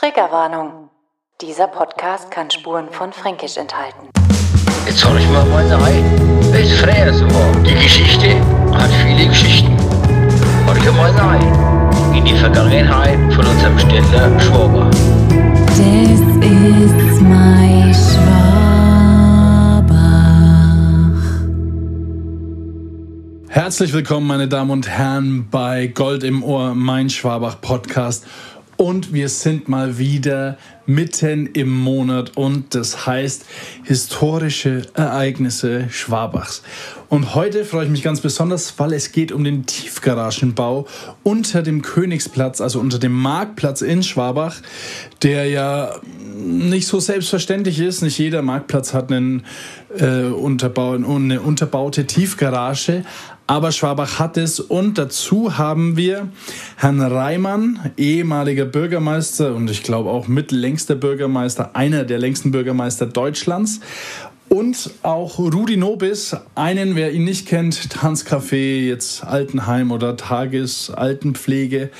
Triggerwarnung. Dieser Podcast kann Spuren von Fränkisch enthalten. Jetzt hör ich mal weiter rein. Es ist früher so war. Die Geschichte hat viele Geschichten. Hör ich mal rein. In die Vergangenheit von unserem Städter Schwaber. Das ist mein Schwabach. Herzlich willkommen, meine Damen und Herren, bei Gold im Ohr, mein Schwabach Podcast. Und wir sind mal wieder mitten im Monat und das heißt historische Ereignisse Schwabachs. Und heute freue ich mich ganz besonders, weil es geht um den Tiefgaragenbau unter dem Königsplatz, also unter dem Marktplatz in Schwabach, der ja nicht so selbstverständlich ist. Nicht jeder Marktplatz hat einen, äh, Unterbau, eine unterbaute Tiefgarage, aber Schwabach hat es und dazu haben wir Herrn Reimann, ehemaliger Bürgermeister und ich glaube auch mitlängster Bürgermeister, einer der längsten Bürgermeister Deutschlands. Und auch Rudi Nobis, einen, wer ihn nicht kennt, Tanzcafé, jetzt Altenheim oder Tagesaltenpflege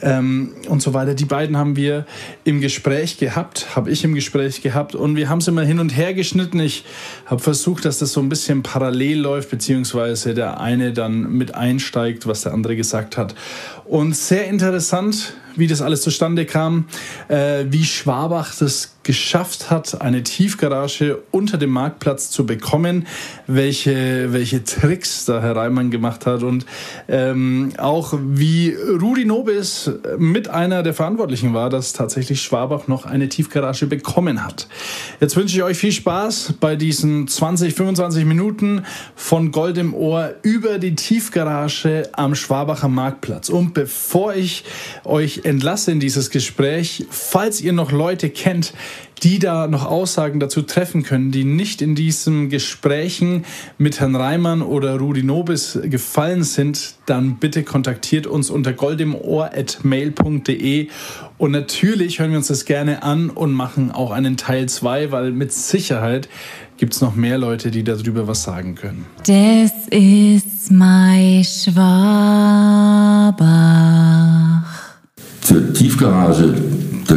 ähm, und so weiter. Die beiden haben wir im Gespräch gehabt, habe ich im Gespräch gehabt und wir haben es immer hin und her geschnitten. Ich habe versucht, dass das so ein bisschen parallel läuft, beziehungsweise der eine dann mit einsteigt, was der andere gesagt hat. Und sehr interessant, wie das alles zustande kam, äh, wie Schwabach das geschafft hat, eine Tiefgarage unter dem Marktplatz zu bekommen, welche, welche Tricks da Herr Reimann gemacht hat und ähm, auch wie Rudi Nobis mit einer der Verantwortlichen war, dass tatsächlich Schwabach noch eine Tiefgarage bekommen hat. Jetzt wünsche ich euch viel Spaß bei diesen 20, 25 Minuten von Gold im Ohr über die Tiefgarage am Schwabacher Marktplatz. Und bevor ich euch entlasse in dieses Gespräch, falls ihr noch Leute kennt, die da noch Aussagen dazu treffen können, die nicht in diesen Gesprächen mit Herrn Reimann oder Rudi Nobis gefallen sind, dann bitte kontaktiert uns unter goldimohr.mail.de und natürlich hören wir uns das gerne an und machen auch einen Teil 2, weil mit Sicherheit gibt es noch mehr Leute, die darüber was sagen können. Das ist mein Schwabach. Zur Tiefgarage, da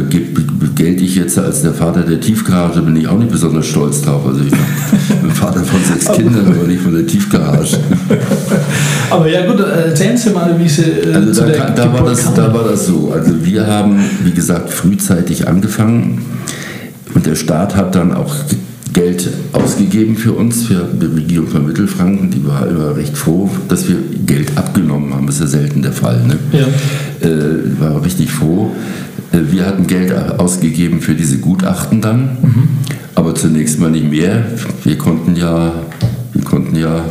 gelte ich jetzt als der Vater der Tiefgarage, bin ich auch nicht besonders stolz drauf. Also ich bin Vater von sechs Kindern, aber nicht von der Tiefgarage. Aber ja gut, erzählen Sie mal, wie Sie äh, Also da, kann, da, war das, da war das so. Also wir haben, wie gesagt, frühzeitig angefangen und der Staat hat dann auch Geld ausgegeben für uns, für die Regierung von Mittelfranken. Die war immer recht froh, dass wir Geld abgenommen haben. Das ist ja selten der Fall. Ne? Ja. Äh, war richtig froh. Äh, Wir hatten Geld ausgegeben für diese Gutachten dann, aber zunächst mal nicht mehr. Wir konnten ja, wir konnten ja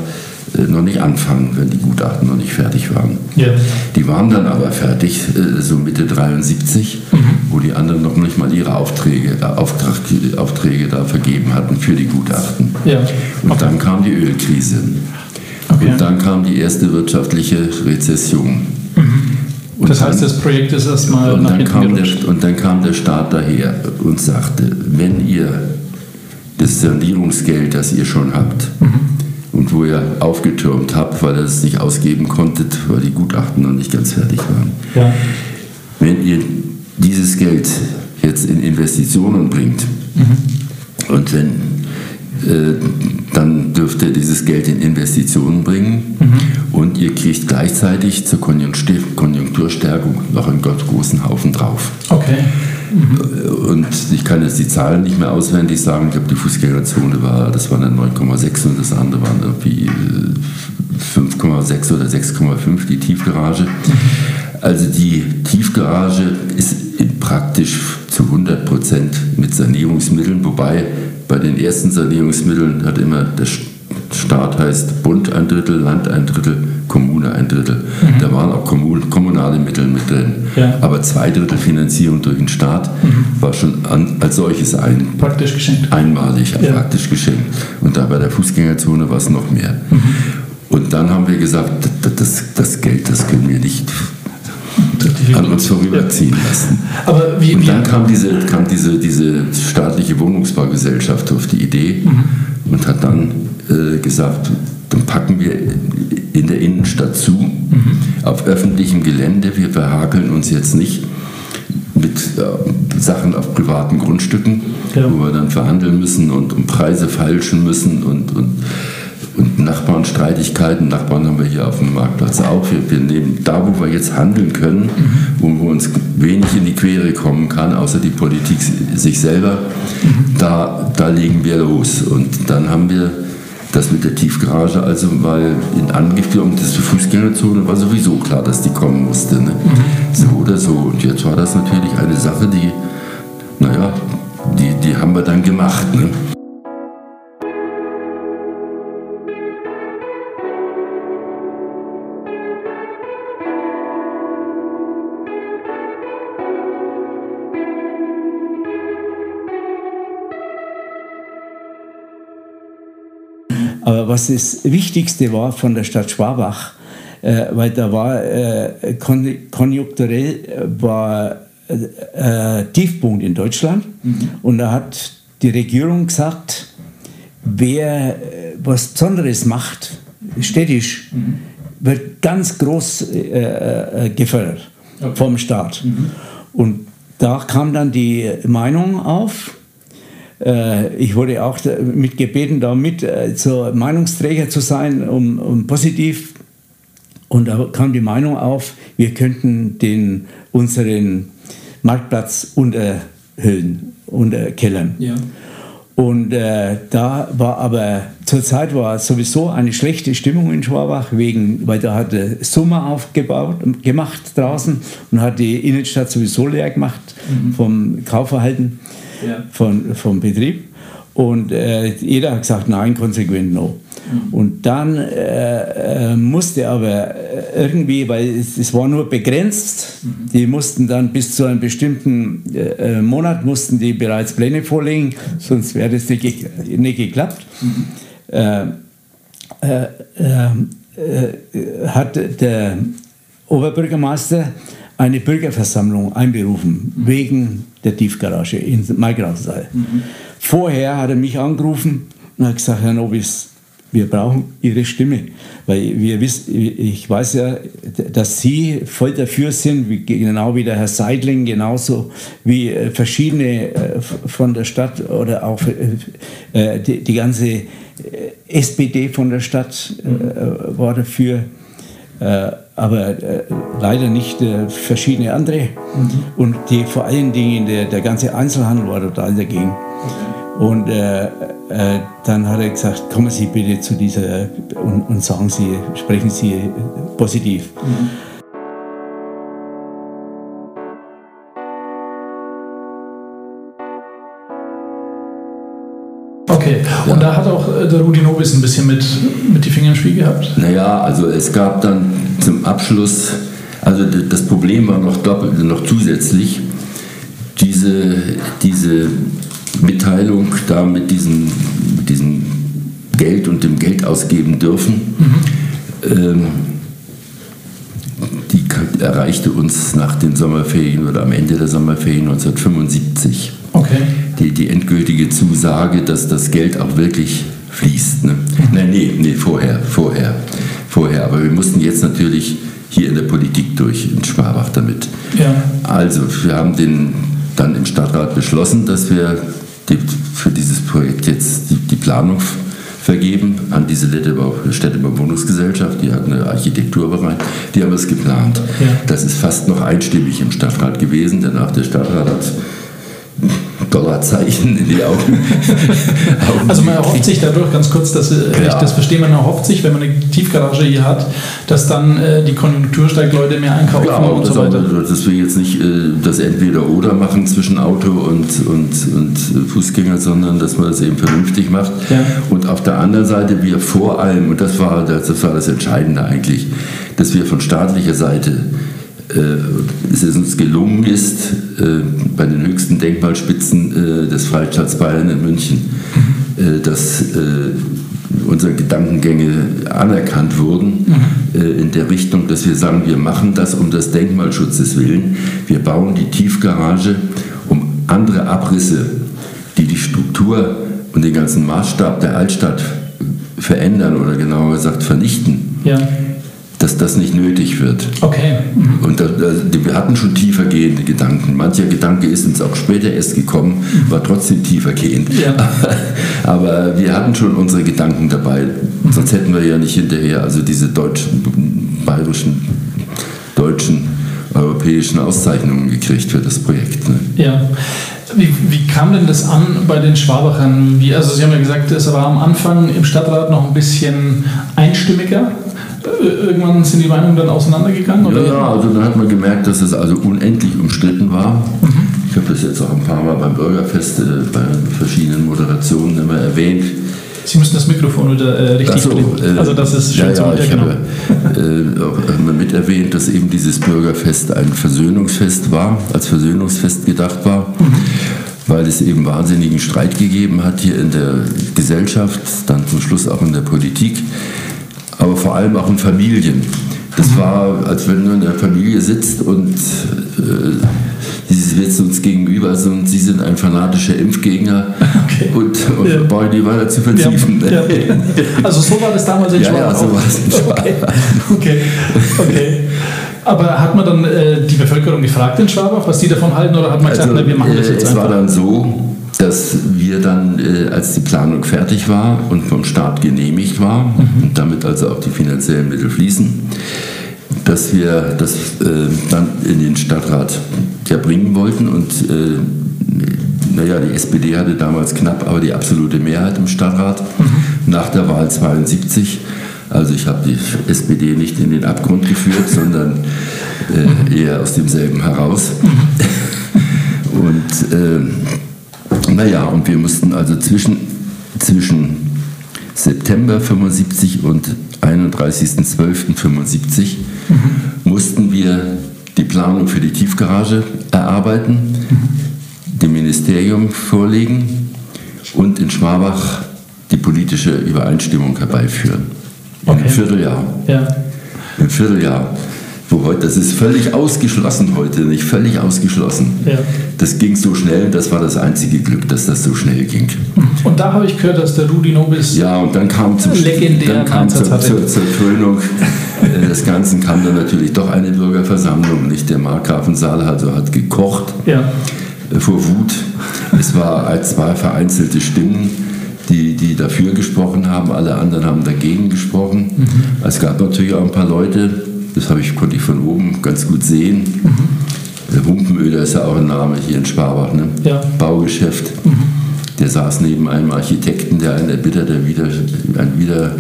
äh, noch nicht anfangen, wenn die Gutachten noch nicht fertig waren. Ja. Die waren dann aber fertig, äh, so Mitte 73, wo die anderen noch nicht mal ihre Aufträge, Auftrag, Aufträge da vergeben hatten für die Gutachten. Ja. Und dann kam die Ölkrise. Okay. Und dann kam die erste wirtschaftliche Rezession. Und Das heißt, das Projekt ist erstmal nach hinten gerutscht. der, und dann kam der Staat daher und sagte, wenn ihr das Sanierungsgeld, das ihr schon habt und wo ihr aufgetürmt habt, weil ihr es nicht ausgeben konntet, weil die Gutachten noch nicht ganz fertig waren, Ja. wenn ihr dieses Geld jetzt in Investitionen bringt und wenn dann dürft ihr dieses Geld in Investitionen bringen und ihr kriegt gleichzeitig zur Konjunktur- Konjunkturstärkung noch einen Gott großen Haufen drauf. Okay. Und ich kann jetzt die Zahlen nicht mehr auswendig sagen. Ich glaube, die Fußgängerzone war, das waren dann 9,6 und das andere waren irgendwie äh, 5,6 oder 6,5, die Tiefgarage. Also die Tiefgarage ist praktisch zu 100 Prozent mit Sanierungsmitteln, wobei bei den ersten Sanierungsmitteln hat immer der Staat heißt Bund ein Drittel, Land ein Drittel, Kommune ein Drittel. Da waren auch kommun kommunale Mittel mit drin. Ja. Aber zwei Drittel Finanzierung durch den Staat war schon an, als solches ein, Praktisch geschenkt. einmalig Ja. praktisch geschenkt. Und da bei der Fußgängerzone war es noch mehr. Mhm. Und dann haben wir gesagt, das, das Geld, das können wir nicht an uns vorüberziehen lassen. Aber wie, Und wie dann kam diese, kam diese, diese staatliche Wohnungsbaugesellschaft auf die Idee und hat dann äh, gesagt, dann packen wir in der Innenstadt zu, auf öffentlichem Gelände, wir verhakeln uns jetzt nicht mit äh, Sachen auf privaten Grundstücken, Ja. wo wir dann verhandeln müssen und um Preise feilschen müssen und, und, und Nachbarnstreitigkeiten. Nachbarn haben wir hier auf dem Marktplatz auch. Wir, wir nehmen da, wo wir jetzt handeln können, wo, wo uns wenig in die Quere kommen kann, außer die Politik sich selber, da, da legen wir los. Und dann haben wir das mit der Tiefgarage, also weil in Angriff und das für Fußgängerzone war sowieso klar, dass die kommen musste. Ne? So oder so. Und jetzt war das natürlich eine Sache, die, naja, die, die haben wir dann gemacht. Ne? Was das Wichtigste war von der Stadt Schwabach, äh, weil da war äh, kon konjunkturell äh, war äh, äh, Tiefpunkt in Deutschland. Und da hat die Regierung gesagt, wer äh, was Besonderes macht, städtisch, wird ganz groß gefördert vom Staat. Und da kam dann die Meinung auf, ich wurde auch mit gebeten, da mit äh, so Meinungsträger zu sein, um, um positiv. Und da kam die Meinung auf, wir könnten den, unseren Marktplatz unterhüllen, unterkellern. Ja. Und äh, da war aber zurzeit war sowieso eine schlechte Stimmung in Schwabach, wegen, weil da hat der Sommer aufgebaut, gemacht draußen und hat die Innenstadt sowieso leer gemacht vom Kaufverhalten Ja. von, vom Betrieb. Und äh, jeder hat gesagt, nein, konsequent no. Und dann äh, äh, musste aber äh, irgendwie, weil es, es war nur begrenzt, die mussten dann bis zu einem bestimmten äh, äh, Monat mussten die bereits Pläne vorlegen, sonst wäre das nicht, nicht geklappt. Äh, hat der Oberbürgermeister eine Bürgerversammlung einberufen wegen der Tiefgarage in Maigrausensaal. Vorher hat er mich angerufen und hat gesagt, Herr Nobis, wir brauchen Ihre Stimme, weil wir wissen, ich weiß ja, dass Sie voll dafür sind, wie, genau wie der Herr Seidling, genauso wie äh, verschiedene äh, von der Stadt oder auch äh, die, die ganze SPD von der Stadt äh, war dafür äh, aber äh, leider nicht äh, verschiedene andere. Und die vor allen Dingen der, der ganze Einzelhandel war total dagegen. Und äh, äh, dann hat er gesagt, kommen Sie bitte zu dieser und, und sagen Sie, sprechen Sie positiv. Okay, der Rudi Nobis ein bisschen mit, mit die Finger im Spiel gehabt. Naja, also es gab dann zum Abschluss, also das Problem war noch doppelt, noch zusätzlich, diese, diese Mitteilung da mit diesem, mit diesem Geld und dem Geld ausgeben dürfen, ähm, die erreichte uns nach den Sommerferien oder am Ende der Sommerferien 1975 Okay. die, die endgültige Zusage, dass das Geld auch wirklich fließt. Ne? Nein, nee, nee, vorher, vorher, vorher. Aber wir mussten jetzt natürlich hier in der Politik durch, in Schwabach damit. Ja. Also, wir haben den dann im Stadtrat beschlossen, dass wir die, für dieses Projekt jetzt die, die Planung vergeben an diese Städtebau, Wohnungsgesellschaft. Die hat eine Architekturbereich, die haben es geplant. Ja. Das ist fast noch einstimmig im Stadtrat gewesen, denn auch der Stadtrat hat Dollarzeichen in die Augen. Also man erhofft sich dadurch, ganz kurz, dass äh, wenn ich das verstehe, man erhofft sich, wenn man eine Tiefgarage hier hat, dass dann äh, die Konjunktur steigt, Leute mehr einkaufen Klar, und und so weiter. auch, dass wir jetzt nicht äh, das Entweder-Oder machen zwischen Auto und, und, und Fußgänger, sondern dass man das eben vernünftig macht. Ja. Und auf der anderen Seite wir vor allem, und das war das, das, war das Entscheidende eigentlich, dass wir von staatlicher Seite es uns gelungen ist, äh, bei den höchsten Denkmalspitzen äh, des Freistaats Bayern in München, äh, dass äh, unsere Gedankengänge anerkannt wurden äh, in der Richtung, dass wir sagen, wir machen das um des Denkmalschutzes willen. Wir bauen die Tiefgarage, um andere Abrisse, die die Struktur und den ganzen Maßstab der Altstadt verändern oder genauer gesagt vernichten, Ja. Dass das nicht nötig wird. Okay. Mhm. Und da, da, wir hatten schon tiefer gehende Gedanken. Mancher Gedanke ist uns auch später erst gekommen, war trotzdem tiefer gehend. Ja. Aber wir hatten schon unsere Gedanken dabei. Sonst hätten wir ja nicht hinterher also diese deutschen, bayerischen, deutschen, europäischen Auszeichnungen gekriegt für das Projekt. Ne? Ja. Wie, wie kam denn das an bei den Schwabachern? Wie, also Sie haben ja gesagt, es war am Anfang im Stadtrat noch ein bisschen einstimmiger. Äh, Irgendwann sind die Meinungen dann auseinandergegangen? Oder? Ja, also dann hat man gemerkt, dass es also unendlich umstritten war. Ich habe das jetzt auch ein paar Mal beim Bürgerfest äh, bei verschiedenen Moderationen immer erwähnt. Sie müssen das Mikrofon wieder äh, richtig so, äh, Also das ist schön ja, zum ja, ich genau. habe äh, auch immer mit erwähnt, dass eben dieses Bürgerfest ein Versöhnungsfest war, als Versöhnungsfest gedacht war, weil es eben wahnsinnigen Streit gegeben hat hier in der Gesellschaft, dann zum Schluss auch in der Politik, aber vor allem auch in Familien. Das war, als wenn du in der Familie sitzt und äh, sie sitzen uns gegenüber also, und sie sind ein fanatischer Impfgegner Okay. und, und Ja. wollen die weiter zu Ja, vertiefen. ja. Also so war das damals in Ja, ja, so war es in Schwabach. Okay. okay, okay. Aber hat man dann äh, die Bevölkerung gefragt in Schwabach, was die davon halten, oder hat man gesagt, na, wir machen das äh, jetzt es einfach? war dann so, dass wir dann, äh, als die Planung fertig war und vom Staat genehmigt war Mhm. und damit also auch die finanziellen Mittel fließen, dass wir das äh, dann in den Stadtrat ja bringen wollten und äh, naja, die SPD hatte damals knapp, aber die absolute Mehrheit im Stadtrat Mhm. nach der Wahl 72. Also ich habe die SPD nicht in den Abgrund geführt, sondern Mhm. äh, eher aus demselben heraus. Und äh, naja, und wir mussten also zwischen, zwischen September 75 und 31.12.75 mussten wir die Planung für die Tiefgarage erarbeiten, dem Ministerium vorlegen und in Schwabach die politische Übereinstimmung herbeiführen. Okay. einem Vierteljahr. Ja. Im Vierteljahr. Wo heute, das ist völlig ausgeschlossen heute, nicht völlig ausgeschlossen. Ja. Das ging so schnell, das war das einzige Glück, dass das so schnell ging. Und da habe ich gehört, dass der Rudi Nobis Ja, und dann kam zum dann kam zur, zur, zur Krönung äh, des Ganzen kam dann natürlich doch eine Bürgerversammlung, nicht der Markgrafensaal also hat gekocht ja. äh, vor Wut. Es war als zwei vereinzelte Stimmen, die, die dafür gesprochen haben, alle anderen haben dagegen gesprochen. Mhm. Es gab natürlich auch ein paar Leute, das habe ich, konnte ich von oben ganz gut sehen. Der Humpenöder ist ja auch ein Name hier in Schwabach, ne? Mhm. Ja. Mhm. Baugeschäft. Der saß neben einem Architekten, der ein erbitterter Wider, ein Wider,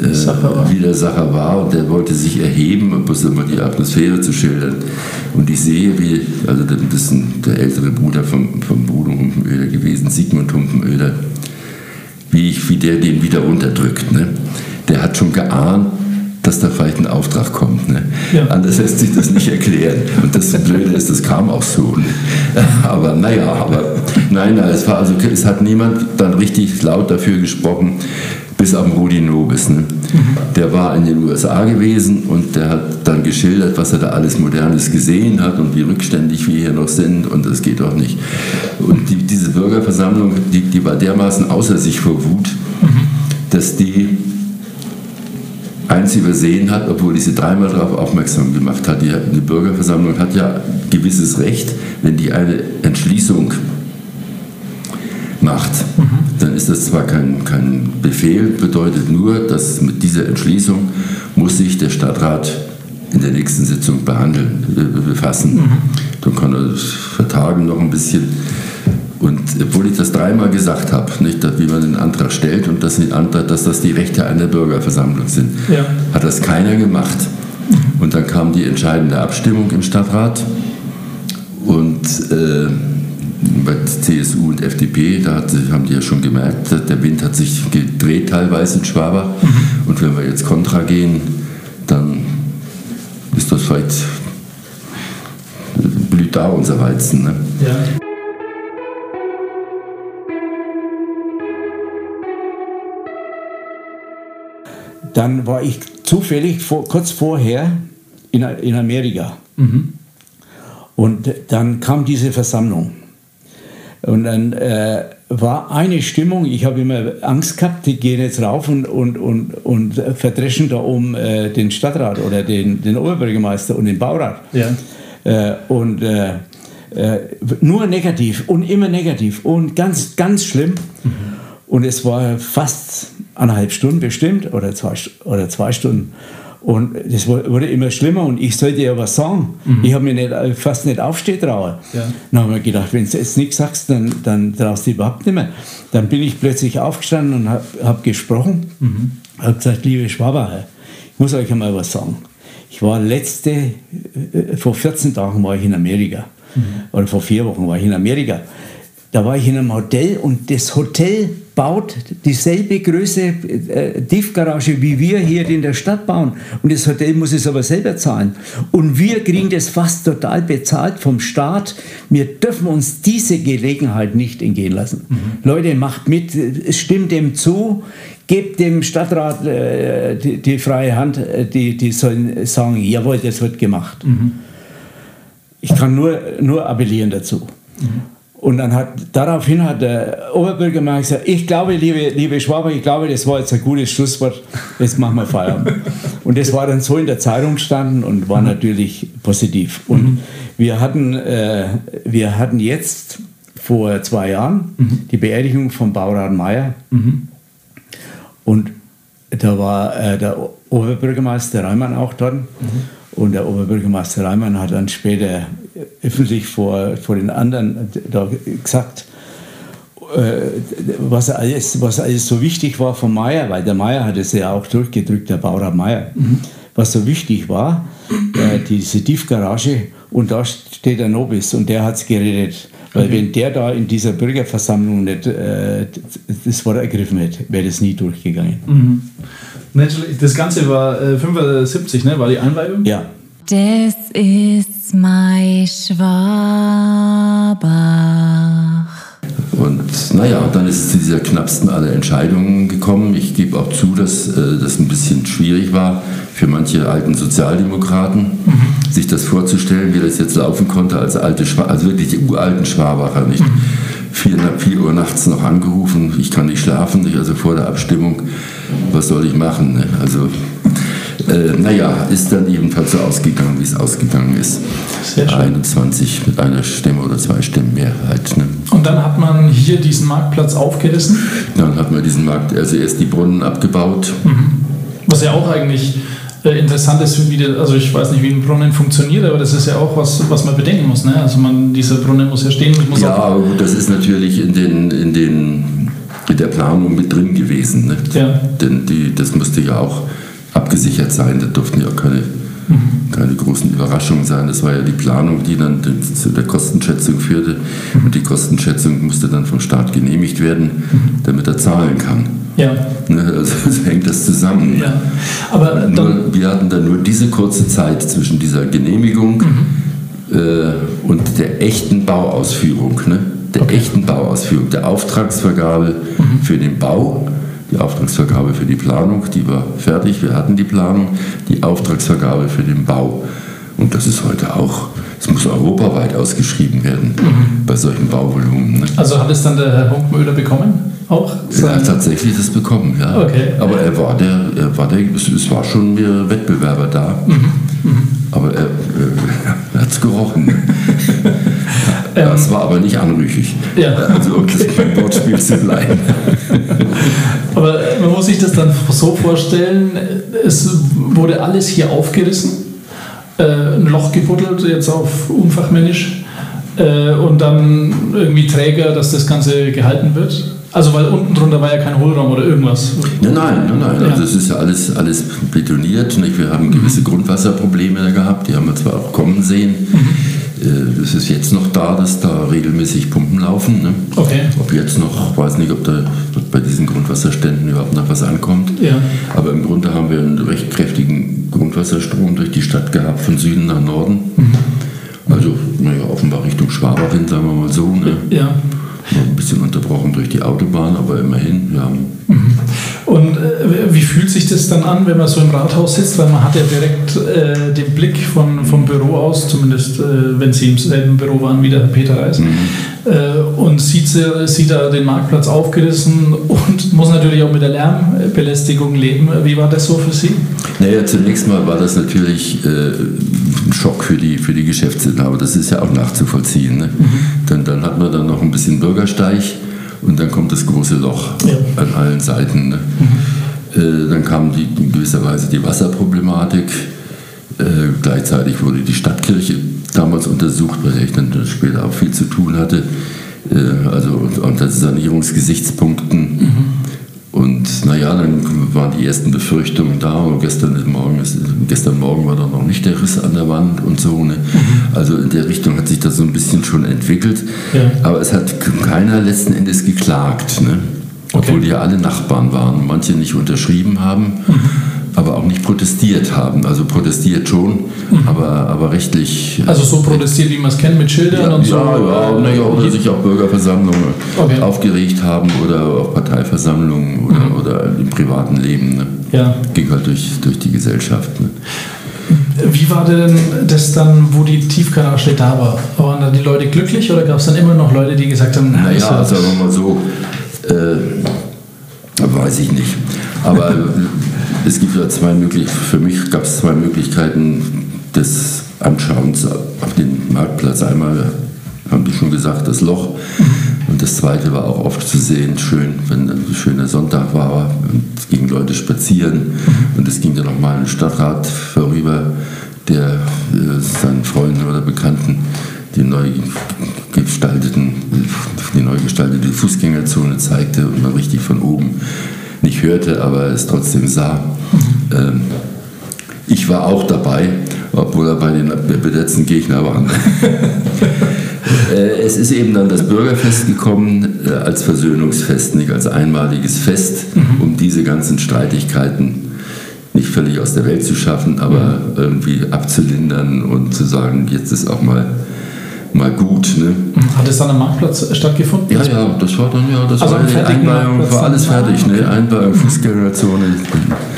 äh, Sacher. Widersacher war und der wollte sich erheben, um bloß immer die Atmosphäre zu schildern. Und ich sehe, wie, also das ist ein, der ältere Bruder vom, vom Bruder Humpenöder gewesen, Sigmund Humpenöder, wie, ich, wie der den wieder runterdrückt. Ne? Der hat schon geahnt, dass da vielleicht ein Auftrag kommt. Ne? Ja. Anders lässt sich das nicht erklären. Und das Blöde ist, das kam auch so. Ne? Aber naja, aber nein, nein, es, war also, es hat niemand dann richtig laut dafür gesprochen, bis auf Rudi Nobis. Ne? Der war in den USA gewesen und der hat dann geschildert, was er da alles Modernes gesehen hat und wie rückständig wir hier noch sind und das geht doch nicht. Und die, diese Bürgerversammlung, die, die war dermaßen außer sich vor Wut, dass die eins übersehen hat, obwohl ich sie dreimal darauf aufmerksam gemacht hat. Die, die Bürgerversammlung hat ja gewisses Recht, wenn die eine Entschließung macht, dann ist das zwar kein, kein Befehl, bedeutet nur, dass mit dieser Entschließung muss sich der Stadtrat in der nächsten Sitzung behandeln, äh, befassen. Dann kann er das vertagen noch ein bisschen. Und obwohl ich das dreimal gesagt habe, nicht, dass, wie man den Antrag stellt und dass, Antrag, dass das die Rechte einer Bürgerversammlung sind, Ja. hat das keiner gemacht. Und dann kam die entscheidende Abstimmung im Stadtrat und äh, bei CSU und FDP, da hat, haben die ja schon gemerkt, der Wind hat sich gedreht teilweise in Schwabach. Und wenn wir jetzt kontra gehen, dann ist das vielleicht, blüht da unser Weizen. Ne? Ja. Dann war ich zufällig vor, kurz vorher in, in Amerika. Und dann kam diese Versammlung. Und dann äh, war eine Stimmung, ich habe immer Angst gehabt, die gehen jetzt rauf und, und, und, und verdreschen da oben äh, den Stadtrat oder den, den Oberbürgermeister und den Baurat. Ja. Äh, und äh, äh, nur negativ und immer negativ und ganz, ganz schlimm. Und es war fast eineinhalb Stunden bestimmt oder zwei, oder zwei Stunden. Und das wurde immer schlimmer und ich sollte ja was sagen. Ich habe mir nicht, äh, fast nicht aufstehen trauen. Ja. Dann habe ich mir gedacht, wenn du jetzt nichts sagst, dann, dann traust du überhaupt nicht mehr. Dann bin ich plötzlich aufgestanden und habe hab gesprochen. Habe gesagt, liebe Schwabacher, ich muss euch einmal was sagen. Ich war letzte, äh, vor 14 Tagen war ich in Amerika. Oder vor vier Wochen war ich in Amerika. Da war ich in einem Hotel und das Hotel baut dieselbe Größe äh, Tiefgarage, wie wir hier in der Stadt bauen. Und das Hotel muss es aber selber zahlen. Und wir kriegen das fast total bezahlt vom Staat. Wir dürfen uns diese Gelegenheit nicht entgehen lassen. Leute, macht mit, stimmt dem zu, gebt dem Stadtrat äh, die, die freie Hand, äh, die, die sollen sagen, jawohl, das wird gemacht. Ich kann nur, nur appellieren dazu. Und dann hat, daraufhin hat der Oberbürgermeister gesagt, ich glaube, liebe, liebe Schwaber, ich glaube, das war jetzt ein gutes Schlusswort, jetzt machen wir Feierabend. Und das war dann so in der Zeitung gestanden und war natürlich positiv. Und wir, hatten, äh, wir hatten jetzt vor zwei Jahren die Beerdigung von Baurat Meier. Und da war äh, der Oberbürgermeister Reimann auch dort. Und der Oberbürgermeister Reimann hat dann später öffentlich vor, vor den anderen da gesagt, äh, was alles, was alles so wichtig war von Meier, weil der Meier hat es ja auch durchgedrückt, der Bauer Meier, was so wichtig war, äh, diese Tiefgarage und da steht der Nobis und der hat es geredet. Weil wenn der da in dieser Bürgerversammlung nicht äh, das Wort ergriffen hätte, wäre das nie durchgegangen. Natürlich, Das Ganze war äh, 75, ne? War die Einweihung? Ja. Das ist mein Schwabach. Und naja, und dann ist es zu dieser knappsten aller Entscheidungen gekommen. Ich gebe auch zu, dass äh, das ein bisschen schwierig war für manche alten Sozialdemokraten, sich das vorzustellen, wie das jetzt laufen konnte als alte Schwa also wirklich die uralten Schwabacher, nicht? Vier, vier Uhr nachts noch angerufen, ich kann nicht schlafen, nicht? also vor der Abstimmung, was soll ich machen? Ne? Also äh, naja, ist dann jedenfalls so ausgegangen, wie es ausgegangen ist. Sehr schön. 21 mit einer Stimme oder zwei Stimmen Mehrheit. Ne? Und dann hat man hier diesen Marktplatz aufgerissen, Dann hat man diesen Markt, also erst die Brunnen abgebaut. was ja auch eigentlich äh, interessant ist, wie der, also ich weiß nicht, wie ein Brunnen funktioniert, aber das ist ja auch was, was man bedenken muss. Ne? Also man, dieser Brunnen muss ja stehen, muss Ja, auch, aber gut, das ist natürlich in, den, in, den, in der Planung mit drin gewesen. Ne? Ja. Denn die, das musste ja auch abgesichert sein. Da durften ja auch keine, keine großen Überraschungen sein. Das war ja die Planung, die dann zu der Kostenschätzung führte. Und die Kostenschätzung musste dann vom Staat genehmigt werden, damit er zahlen kann. ja. Ne? Also so hängt das zusammen. ja. Aber Nur, wir hatten dann nur diese kurze Zeit zwischen dieser Genehmigung äh, und der echten Bauausführung, ne? der echten Bauausführung, der Auftragsvergabe für den Bau, die Auftragsvergabe für die Planung, die war fertig, wir hatten die Planung, die Auftragsvergabe für den Bau. Und das ist heute auch, es muss europaweit ausgeschrieben werden bei solchen Bauvolumen. Ne? also hat es dann der Herr Hunkmöller bekommen? Auch? Er hat tatsächlich das bekommen, ja. Okay. Aber er war der, er war der, es, war schon mehr Wettbewerber da. Aber er, äh, er hat es gerochen. das war aber nicht anrüchig. Ja. Also um das beim Wortspiel zu bleiben. Aber man muss sich das dann so vorstellen, es wurde alles hier aufgerissen, äh, ein Loch gebuddelt, jetzt auf unfachmännisch, äh, und dann irgendwie Träger, dass das Ganze gehalten wird. Also weil unten drunter war ja kein Hohlraum oder irgendwas. Nein, nein, nein, nein. Ja. Also es ist ja alles, alles betoniert. Nicht? Wir haben gewisse Grundwasserprobleme da gehabt, die haben wir zwar auch kommen sehen. Äh, Es ist jetzt noch da, dass da regelmäßig Pumpen laufen. Ne? Okay. Ob jetzt noch, weiß nicht, ob da bei diesen Grundwasserständen überhaupt noch was ankommt. Ja. Aber im Grunde haben wir einen recht kräftigen Grundwasserstrom durch die Stadt gehabt, von Süden nach Norden. Also, naja, offenbar Richtung Schwaberin, sagen wir mal so. Ne? Ja. Ein bisschen unterbrochen durch die Autobahn, aber immerhin, wir haben Und äh, wie fühlt sich das dann an, wenn man so im Rathaus sitzt? Weil man hat ja direkt äh, den Blick von, vom Büro aus, zumindest äh, wenn Sie im selben Büro waren wie der Peter Reis, äh, und sieht, sie- sieht da den Marktplatz aufgerissen und muss natürlich auch mit der Lärmbelästigung leben. Wie war das so für Sie? Naja, zunächst mal war das natürlich äh, ein Schock für die, für die Geschäftsinhaber. Das ist ja auch nachzuvollziehen. Ne? Dann, dann hat man dann noch ein bisschen Bürgersteig und dann kommt das große Loch Ja. an allen Seiten. Ne? Äh, dann kam die, in gewisser Weise die Wasserproblematik. Äh, gleichzeitig wurde die Stadtkirche damals untersucht, der ich dann später auch viel zu tun hatte. Äh, also unter- unter Sanierungsgesichtspunkten. Und naja, dann waren die ersten Befürchtungen da. Und gestern, Morgen gestern Morgen war dann noch nicht der Riss an der Wand und so. Ne? Also in der Richtung hat sich das so ein bisschen schon entwickelt. Ja. Aber es hat keiner letzten Endes geklagt. Ne? Obwohl Okay. die ja alle Nachbarn waren. Manche nicht unterschrieben haben, aber auch nicht protestiert haben. Also protestiert schon, aber, aber rechtlich. Also so protestiert, wie man es kennt, mit Schildern Ja, und so. ja, ja, ja, oder sich auch Bürgerversammlungen Okay. aufgeregt haben oder auch Parteiversammlungen oder, oder im privaten Leben. Ne? Ja. Ging halt durch, durch die Gesellschaft. Ne? Wie war denn das dann, wo die Tiefgarage da war? Waren dann die Leute glücklich oder gab es dann immer noch Leute, die gesagt haben, na, Naja, ja- sagen wir mal so, äh, weiß ich nicht. Aber es gibt ja zwei Möglichkeiten, für mich gab es zwei Möglichkeiten des Anschauens auf den Marktplatz. Einmal haben die schon gesagt, das Loch. Und das zweite war auch oft zu sehen, schön, wenn ein schöner Sonntag war und es gingen Leute spazieren und es ging dann noch mal ein Stadtrat vorüber, der äh, seinen Freunden oder Bekannten die neu gestalteten, die neu gestaltete Fußgängerzone zeigte und man richtig von oben nicht hörte, aber es trotzdem sah. Ähm, ich war auch dabei, obwohl er bei den besetzten Gegner war. Äh, Es ist eben dann das Bürgerfest gekommen äh, als Versöhnungsfest, nicht als einmaliges Fest, um diese ganzen Streitigkeiten nicht völlig aus der Welt zu schaffen, aber irgendwie abzulindern und zu sagen, jetzt ist auch mal, mal gut. Ne? Hat es dann am Marktplatz stattgefunden? Ja, ja, das war dann ja, das Also war die Einweihung, war alles fertig, ne? Einweihung, Fußgängerzone.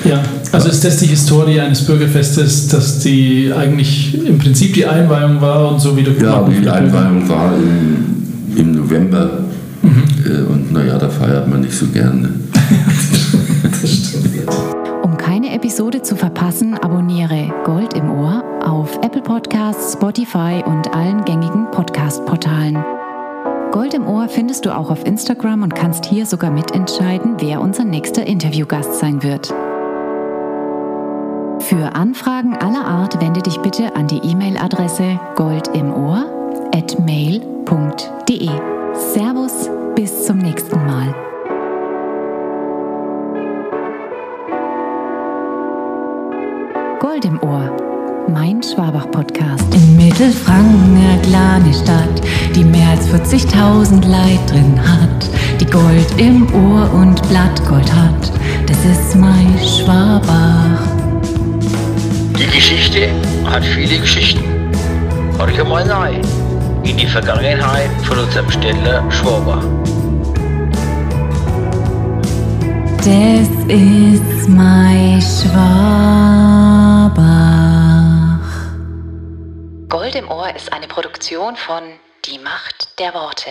Ja, also ist das die Historie eines Bürgerfestes, dass die eigentlich im Prinzip die Einweihung war und so wie du Ja, die Einweihung war im, im November äh, und naja, da feiert man nicht so gerne. Um keine Episode zu verpassen, abonniere Gold im Ohr auf Apple Podcasts, Spotify und allen gängigen Podcast-Portalen. Gold im Ohr findest du auch auf Instagram und kannst hier sogar mitentscheiden, wer unser nächster Interviewgast sein wird. Für Anfragen aller Art wende dich bitte an die E-Mail-Adresse goldimohr at mail.de. Servus, bis zum nächsten Mal. Gold im Ohr, mein Schwabach-Podcast. In Mittelfranken eine kleine Stadt, die mehr als 40.000 Leid drin hat, die Gold im Ohr und Blattgold hat. Das ist mein Schwabach. Die Geschichte hat viele Geschichten. Horche mal rein in die Vergangenheit von unserem Städtler Schwabach. Das ist mein Schwabach. Gold im Ohr ist eine Produktion von Die Macht der Worte.